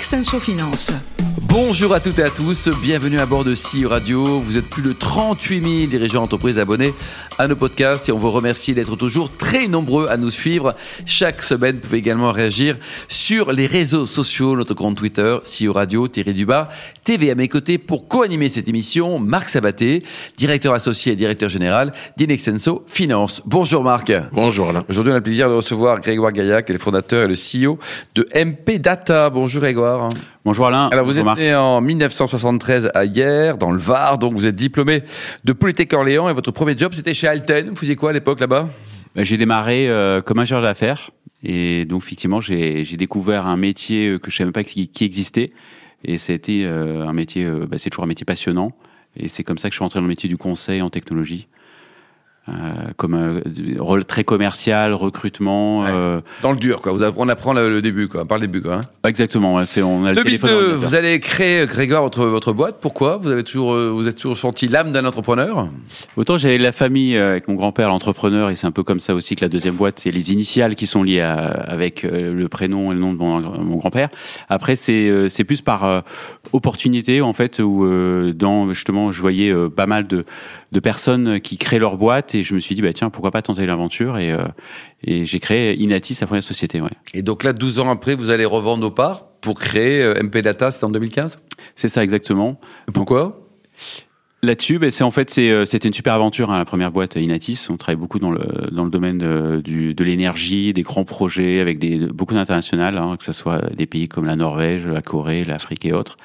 Finance. Bonjour à toutes et à tous, bienvenue à bord de CEO Radio. Vous êtes plus de 38 000 dirigeants d'entreprise abonnés à nos podcasts et on vous remercie d'être toujours très nombreux à nous suivre. Chaque semaine, vous pouvez également réagir sur les réseaux sociaux, notre compte Twitter, CEO Radio, Thierry Dubas, TV à mes côtés pour co-animer cette émission, Marc Sabaté, directeur associé et directeur général d'Inexenso Finance. Bonjour Marc. Bonjour Alain. Aujourd'hui, on a le plaisir de recevoir Grégoire Gaillac, qui est le fondateur et le CEO de MP Data. Bonjour Grégoire. Bonjour Alain. Alors vous Bonjour êtes né en 1973 à Hier, dans le Var, donc vous êtes diplômé de Polytech Orléans et votre premier job c'était chez Alten. Vous faisiez quoi à l'époque là-bas? Bah, J'ai démarré euh, comme ingénieur d'affaires et donc effectivement j'ai découvert un métier euh, que je savais même pas qui, qui existait et été euh, un métier, euh, bah, c'est toujours un métier passionnant et c'est comme ça que je suis rentré dans le métier du conseil en technologie. Euh, comme un rôle très commercial, recrutement. Ouais. euh, Dans le dur, quoi. On apprend le, le début, quoi. Par le début, quoi. hein. exactement. ouais, C'est on a le téléphone. dans 2002, l'ordinateur. vous allez créer, Grégoire, votre, votre boîte. Pourquoi? Vous, avez toujours, euh, vous êtes toujours senti l'âme d'un entrepreneur? Autant j'avais la famille euh, avec mon grand-père, l'entrepreneur, et c'est un peu comme ça aussi que la deuxième boîte, c'est les initiales qui sont liées à- avec euh, le prénom et le nom de mon, mon grand-père. Après, c'est euh, c'est plus par euh, opportunité en fait, où euh, dans justement, je voyais euh, pas mal de de personnes qui créent leur boîte, et je me suis dit bah tiens, pourquoi pas tenter l'aventure et euh, et j'ai créé Inatis, la première société. Ouais. Et donc là, 12 ans après, vous allez revendre nos parts pour créer euh, MP Data, c'était en 2015 C'est ça exactement. Pourquoi? Là-dessus, ben, c'est en fait c'est, euh, c'était une super aventure hein, la première boîte Inatis. On travaille beaucoup dans le dans le domaine de, du, de l'énergie, des grands projets avec des beaucoup d'internationales, hein, que ce soit des pays comme la Norvège, la Corée, l'Afrique et autres.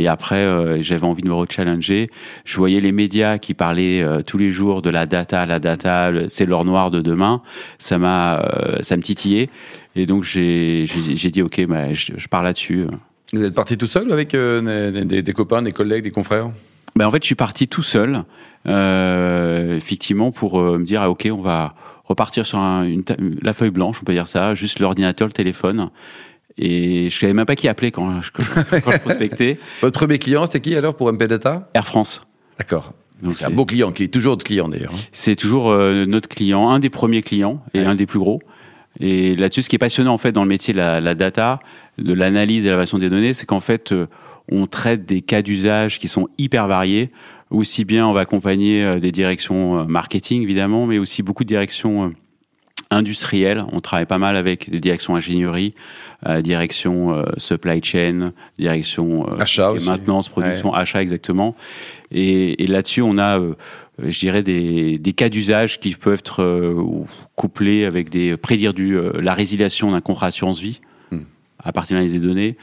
Et après, euh, j'avais envie de me rechallenger. Je voyais les médias qui parlaient euh, tous les jours de la data, la data, c'est l'or noir de demain. Ça m'a, euh, ça me titillait. Et donc j'ai dit ok, bah, je, je pars là-dessus. Vous êtes parti tout seul avec euh, des, des- des copains, des collègues, des confrères? Ben en fait, je suis parti tout seul, euh, effectivement, pour euh, me dire, ah, ok, on va repartir sur un- une, ta- la feuille blanche, on peut dire ça, juste l'ordinateur, le téléphone. Et je savais même pas qui appeler quand, je- quand, je- prospectais. Votre premier client, c'était qui alors pour MP Data? Air France. D'accord. C'est un beau client, qui est toujours votre client d'ailleurs. hein. C'est toujours euh, notre client, un des premiers clients et Ouais. un des plus gros. Et là-dessus, ce qui est passionnant en fait dans le métier de la, la data, de l'analyse et l'évaluation des données, c'est qu'en fait, euh, on traite des cas d'usage qui sont hyper variés. Aussi bien, on va accompagner euh, des directions marketing évidemment, mais aussi beaucoup de directions euh, industrielles. On travaille pas mal avec des directions ingénierie, euh, direction euh, supply chain, direction euh, Achat aussi. maintenance, production, achat exactement. Et, et là-dessus, on a, euh, euh, je dirais, des, des cas d'usage qui peuvent être euh, couplés avec des prédire du euh, la résiliation d'un contrat assurance vie Hmm. à partir de des données,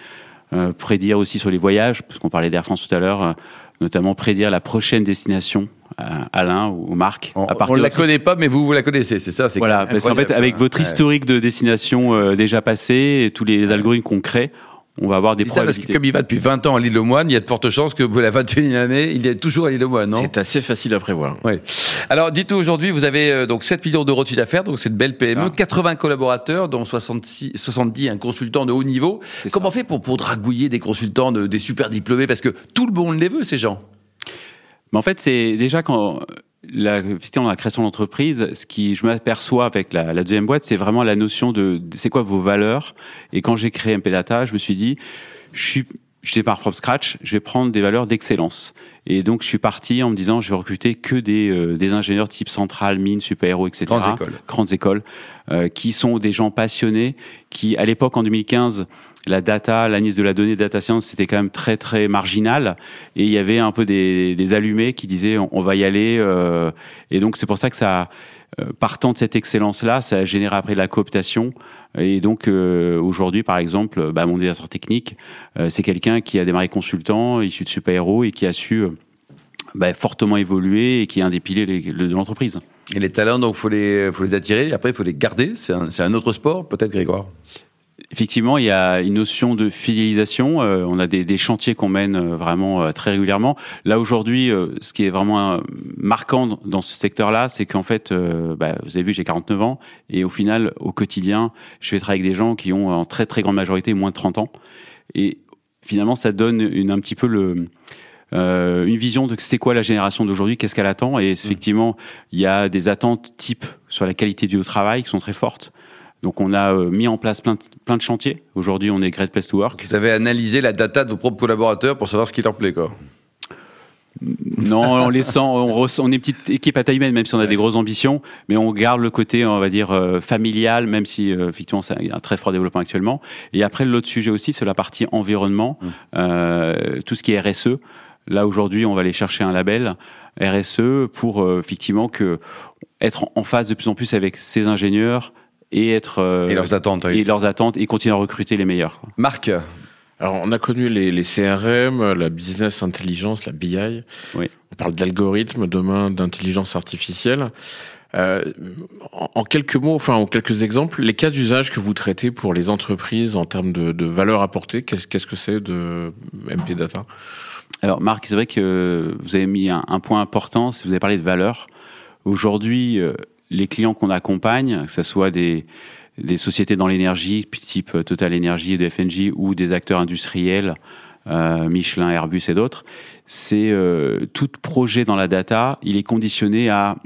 euh, prédire aussi sur les voyages, parce qu'on parlait d'Air France tout à l'heure, euh, notamment prédire la prochaine destination Alain ou Marc. On, on ne la connaît pas, mais vous, vous la connaissez, c'est ça c'est voilà, parce qu'en fait, avec votre Ouais. historique de destination euh, déjà passé et tous les algorithmes qu'on crée, on va avoir des C'est ça, parce que comme il va depuis 20 ans à l'île aux Moines, il y a de fortes chances que pour la 21e année, il est toujours à l'île aux Moines, non? C'est assez facile à prévoir. Oui. Alors, dites-nous aujourd'hui, vous avez euh, donc 7 millions d'euros de chiffre d'affaires, donc c'est une belle PME, Ah. 80 collaborateurs, dont 66, 70 un consultant de haut niveau. Comment on ça. fait pour, pour dragouiller des consultants, de- des super diplômés? Parce que tout le monde les veut, ces gens. Mais en fait, c'est déjà quand la, effectivement, la création d'entreprise, ce qui je m'aperçois avec la, la deuxième boîte, c'est vraiment la notion de, c'est quoi vos valeurs? Et quand j'ai créé MP Data, je me suis dit, je suis je démarre from scratch, je vais prendre des valeurs d'excellence. Et donc, je suis parti en me disant, je vais recruter que des, euh, des ingénieurs type centrale, mine, super-héros, etc. Grandes écoles. Grandes écoles, euh, qui sont des gens passionnés, qui, à l'époque, en 2015, la data, l'analyse de la donnée, data science, c'était quand même très, très marginal. Et il y avait un peu des, des allumés qui disaient, on, on va y aller. euh, et donc, c'est pour ça que ça, partant de cette excellence-là, ça a généré après de la cooptation. Et donc euh, aujourd'hui, par exemple, bah, mon directeur technique, euh, c'est quelqu'un qui a démarré consultant, issu de Super Héros et qui a su euh, bah, fortement évoluer et qui est un des piliers de l'entreprise. Et les talents, donc, faut les, faut les attirer. Après, il faut les garder. C'est un autre sport, peut-être, Grégoire? Effectivement, il y a une notion de fidélisation. Euh, on a des, des chantiers qu'on mène euh, vraiment euh, très régulièrement. Là aujourd'hui, euh, ce qui est vraiment marquant dans ce secteur-là, c'est qu'en fait, bah, vous avez vu, j'ai 49 ans et au final, au quotidien, je vais travailler avec des gens qui ont en très très grande majorité moins de 30 ans. Et finalement, ça donne une, un petit peu le euh, une vision de c'est quoi la génération d'aujourd'hui, qu'est-ce qu'elle attend. Et effectivement, il y a des attentes type sur la qualité du travail qui sont très fortes. Donc on a euh, mis en place plein de, plein de chantiers. Aujourd'hui, on est Great Place to Work. Vous avez analysé la data de vos propres collaborateurs pour savoir ce qui leur plaît, quoi. Non, on les sent, on, ressent- on est une petite équipe à taille humaine, même si on a des grosses ambitions, mais on garde le côté, on va dire, euh, familial, même si euh, effectivement c'est un très fort développement actuellement. Et après, l'autre sujet aussi, c'est la partie environnement, euh, tout ce qui est RSE. Là aujourd'hui, on va aller chercher un label RSE pour effectivement que être en phase de plus en plus avec ces ingénieurs et être euh, Et leurs attentes, oui. et leurs attentes et continuer à recruter les meilleurs. quoi. Marc, Alors, on a connu les, les CRM, la business intelligence, la BI. Oui. On parle d'algorithmes, demain d'intelligence artificielle. Euh, en, en quelques mots, enfin en quelques exemples, les cas d'usage que vous traitez pour les entreprises en termes de, de valeur apportée, qu'est-ce qu'est-ce que c'est de MP Data? Alors Marc, c'est vrai que vous avez mis un, un point important, si vous avez parlé de valeur. Aujourd'hui, euh, les clients qu'on accompagne, que ce soit des, sociétés dans l'énergie, type euh, Total Energy et de FNJ, ou des acteurs industriels, euh, Michelin, Airbus et d'autres, c'est euh, tout projet dans la data, il est conditionné à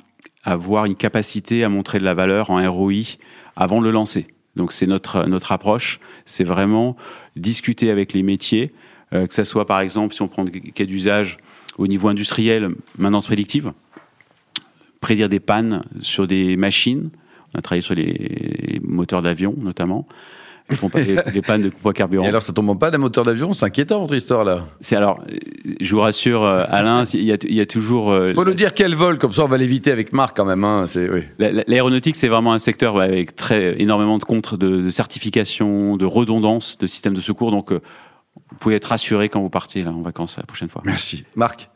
avoir une capacité à montrer de la valeur en ROI avant de le lancer. Donc c'est notre notre approche, c'est vraiment discuter avec les métiers, que ça soit par exemple si on prend des cas d'usage au niveau industriel, maintenance prédictive, prédire des pannes sur des machines. On a travaillé sur les moteurs d'avion notamment. Les, pompa- les- les pannes de à carburant. et alors ça tombe pas d'un moteur d'avion C'est inquiétant votre histoire là. C'est alors, je vous rassure, euh, Alain, il y a, il y a toujours. euh, Faut nous dire quel vol, comme ça on va l'éviter avec Marc quand même. Hein. Oui. L'aéronautique, c'est vraiment un secteur avec très énormément de contre, de, de certification, de redondance de systèmes de secours. Donc, euh, vous pouvez être rassuré quand vous partez là en vacances la prochaine fois. Merci. Marc.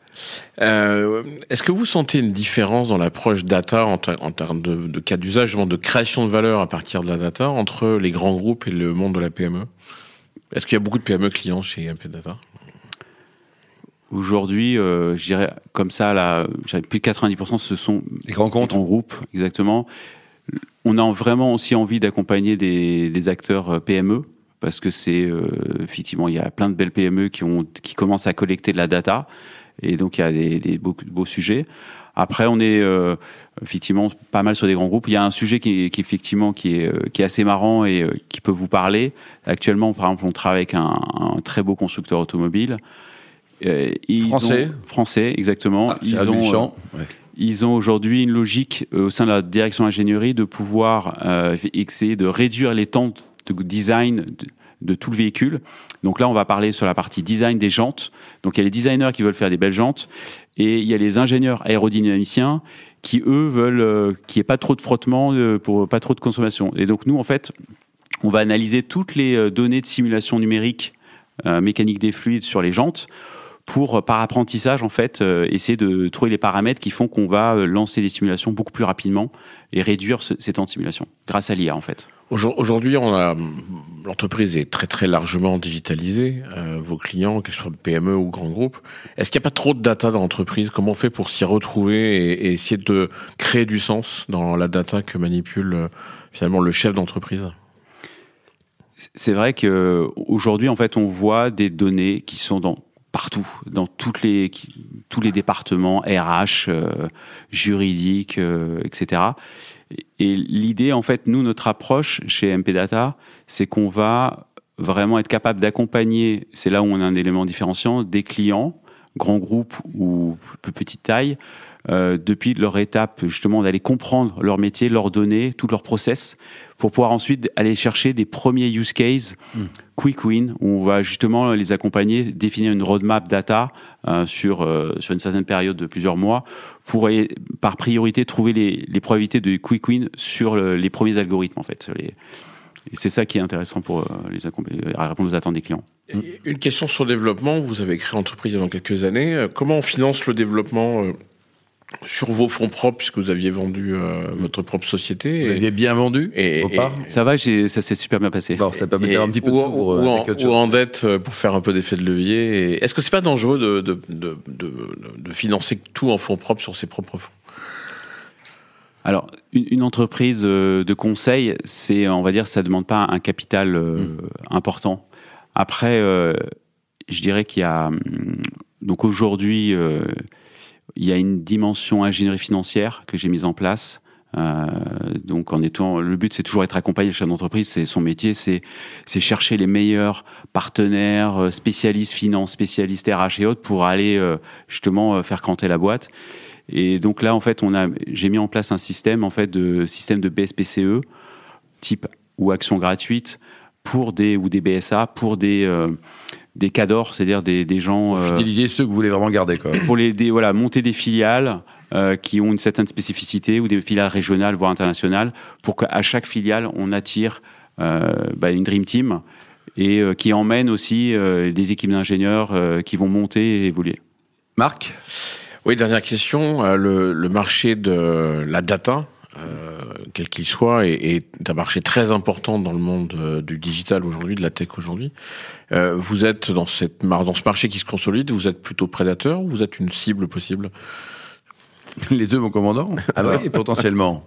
Euh, Est-ce que vous sentez une différence dans l'approche data en, ter- en termes de, de cas d'usage, de création de valeur à partir de la data entre les grands groupes et le monde de la PME Est-ce qu'il y a beaucoup de PME clients chez MP Data? Aujourd'hui, euh, je dirais comme ça, là, plus de 90%, ce sont Les grands des comptes. grands groupes, exactement. On a vraiment aussi envie d'accompagner des, des acteurs euh, PME parce que c'est euh, effectivement il y a plein de belles PME qui ont qui commencent à collecter de la data et donc il y a des, des beaux, beaux sujets. Après, on est euh, effectivement pas mal sur des grands groupes. Il y a un sujet qui, effectivement qui est, euh, qui est assez marrant et euh, qui peut vous parler. Actuellement, par exemple, on travaille avec un, un très beau constructeur automobile. Ils Français. ont- français, exactement. Ah, ils, ont, euh. Ouais. ils ont aujourd'hui une logique euh, au sein de la direction ingénierie de pouvoir essayer de réduire les temps de design de, de tout le véhicule. Donc là, on va parler sur la partie design des jantes. Donc il y a les designers qui veulent faire des belles jantes et il y a les ingénieurs aérodynamiciens qui eux veulent euh, qu'il n'y ait pas trop de frottement euh, pour pas trop de consommation. Et donc nous, en fait, on va analyser toutes les euh, données de simulation numérique mécanique des fluides sur les jantes pour, par apprentissage, en fait, essayer de trouver les paramètres qui font qu'on va lancer des simulations beaucoup plus rapidement et réduire ce- ces temps de simulation grâce à l'IA, en fait. Aujourd- Aujourd'hui, l'entreprise est très très largement digitalisée. Euh, vos clients, que ce soit PME ou grands groupes, est-ce qu'il n'y a pas trop de data dans l'entreprise? Comment on fait pour s'y retrouver et, essayer de créer du sens dans la data que manipule euh, finalement le chef d'entreprise? C'est vrai que aujourd'hui, en fait, on voit des données qui sont partout, dans toutes les, tous les départements RH, euh, juridiques, euh, etc. Et, l'idée, en fait, nous, notre approche chez MP Data, c'est qu'on va vraiment être capable d'accompagner, c'est là où on a un élément différenciant, des clients, grands groupes ou plus petite taille, euh, depuis leur étape justement d'aller comprendre leur métier, leurs données, tout leur process, pour pouvoir ensuite aller chercher des premiers use cases, quick win, où on va justement les accompagner, définir une roadmap data euh, sur euh, sur une certaine période de plusieurs mois, pour aller, par priorité trouver les, les probabilités de quick win sur le- les premiers algorithmes en fait. et c'est ça qui est intéressant pour euh, les répondre aux attentes des clients. Une question sur le développement. Vous avez créé l'entreprise il y a quelques années. Euh, Comment on finance le développement euh, sur vos fonds propres, puisque vous aviez vendu euh, votre propre société Vous et- l'aviez bien vendu et- au et- part Ça va, ça s'est super bien passé. Bon, ça permet un petit peu de ou, sous pour ou euh, en, ou dette euh, pour faire un peu d'effet de levier. Est-ce que c'est pas dangereux de, de, de, de, de financer tout en fonds propres sur ses propres fonds? Alors, une, une entreprise euh, de conseil, c'est, on va dire, ça demande pas un capital euh, important. Après, euh, je dirais qu'il y a hum, donc aujourd'hui, il y a une dimension ingénierie financière que j'ai mise en place. Euh, donc en étant, le but c'est toujours être accompagné. Le chef d'entreprise, c'est son métier, c'est chercher les meilleurs partenaires, euh, spécialistes finance, spécialistes RH et autres pour aller euh, justement faire canter la boîte. Et donc là, en fait, on a, j'ai mis en place un système en fait de système de BSPCE type ou action gratuite pour des ou des BSA pour des des cadors, c'est-à-dire des, des gens. Euh, fidéliser ceux que vous voulez vraiment garder, quoi. Pour les des, voilà monter des filiales euh, qui ont une certaine spécificité ou des filiales régionales voire internationales pour qu'à chaque filiale on attire euh, bah, une dream team et euh, qui emmène aussi euh, des équipes d'ingénieurs qui vont monter et évoluer. Marc? Oui, dernière question. Le, le marché de la data, euh, quel qu'il soit, est, un marché très important dans le monde euh, du digital aujourd'hui, de la tech aujourd'hui. Euh, vous êtes dans, cette, dans ce marché qui se consolide, vous êtes plutôt prédateur ou vous êtes une cible possible? Les deux, mon commandant Ah oui, potentiellement.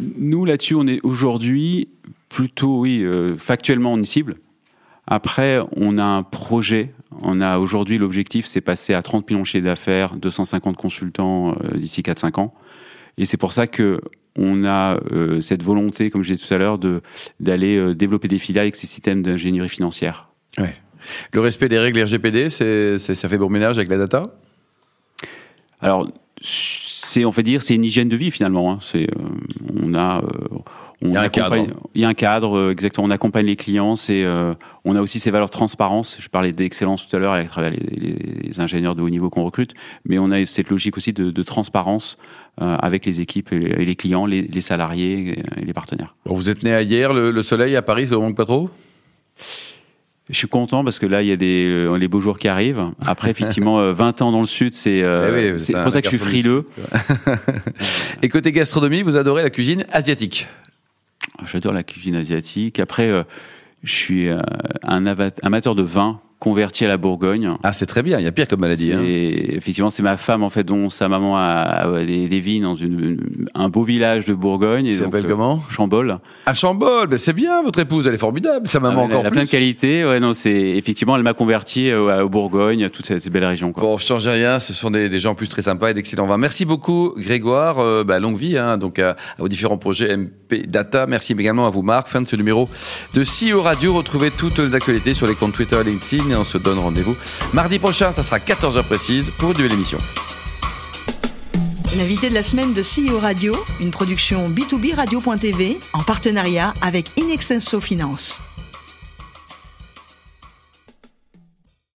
Nous, là-dessus, on est aujourd'hui plutôt, oui, factuellement une cible. Après, on a un projet. On a aujourd'hui l'objectif, c'est passer à 30 millions de chiffres d'affaires, 250 consultants d'ici 4-5 ans. Et c'est pour ça que on a euh, cette volonté, comme je disais tout à l'heure, de d'aller euh, développer des filiales avec ces systèmes d'ingénierie financière. Ouais. Le respect des règles RGPD, ça fait bon ménage avec la data? Alors, c'est on fait dire, c'est une hygiène de vie finalement. Hein. C'est, euh, on a il y a un cadre. Il y a un cadre, euh, exactement. On accompagne les clients. C'est, euh, on a aussi ces valeurs de transparence. Je parlais d'excellence tout à l'heure à travers les, ingénieurs de haut niveau qu'on recrute, mais on a cette logique aussi de, transparence euh, avec les équipes et les, clients, les, salariés et les partenaires. vous êtes né à hier, le, soleil à Paris, ça vous manque pas trop je suis content parce que là, il y a des les beaux jours qui arrivent. Après, effectivement, 20 ans dans le sud, c'est eh c'est pour ça que je suis frileux. Et côté gastronomie, vous adorez la cuisine asiatique? J'adore la cuisine asiatique. Après, euh, je suis euh, un amateur de vin converti à la Bourgogne. Ah, c'est très bien. Il y a pire comme maladie. Hein. Effectivement, c'est ma femme en fait dont sa maman a, des, des, vignes dans une, un beau village de Bourgogne. Il s'appelle comment? Chambol. À Chambol, ben c'est bien. Votre épouse, elle est formidable. Sa maman ah, encore elle, elle a plein de qualités. Ouais, non, c'est effectivement, elle m'a converti euh, au Bourgogne, toute cette, belle région. Quoi. Bon, je change rien. Ce sont des, des gens plus très sympas et d'excellents vins. Merci beaucoup, Grégoire. Euh, bah, longue vie, hein, donc à, vos différents projets MP Data. Merci également à vous, Marc. Fin de ce numéro de CEO Radio. Retrouvez toutes les actualités sur les comptes Twitter, LinkedIn on se donne rendez-vous mardi prochain, ça sera 14h précise pour une nouvelle émission. L'invité de la semaine de CEO Radio, une production B2B Radio.tv en partenariat avec Inextenso Finance.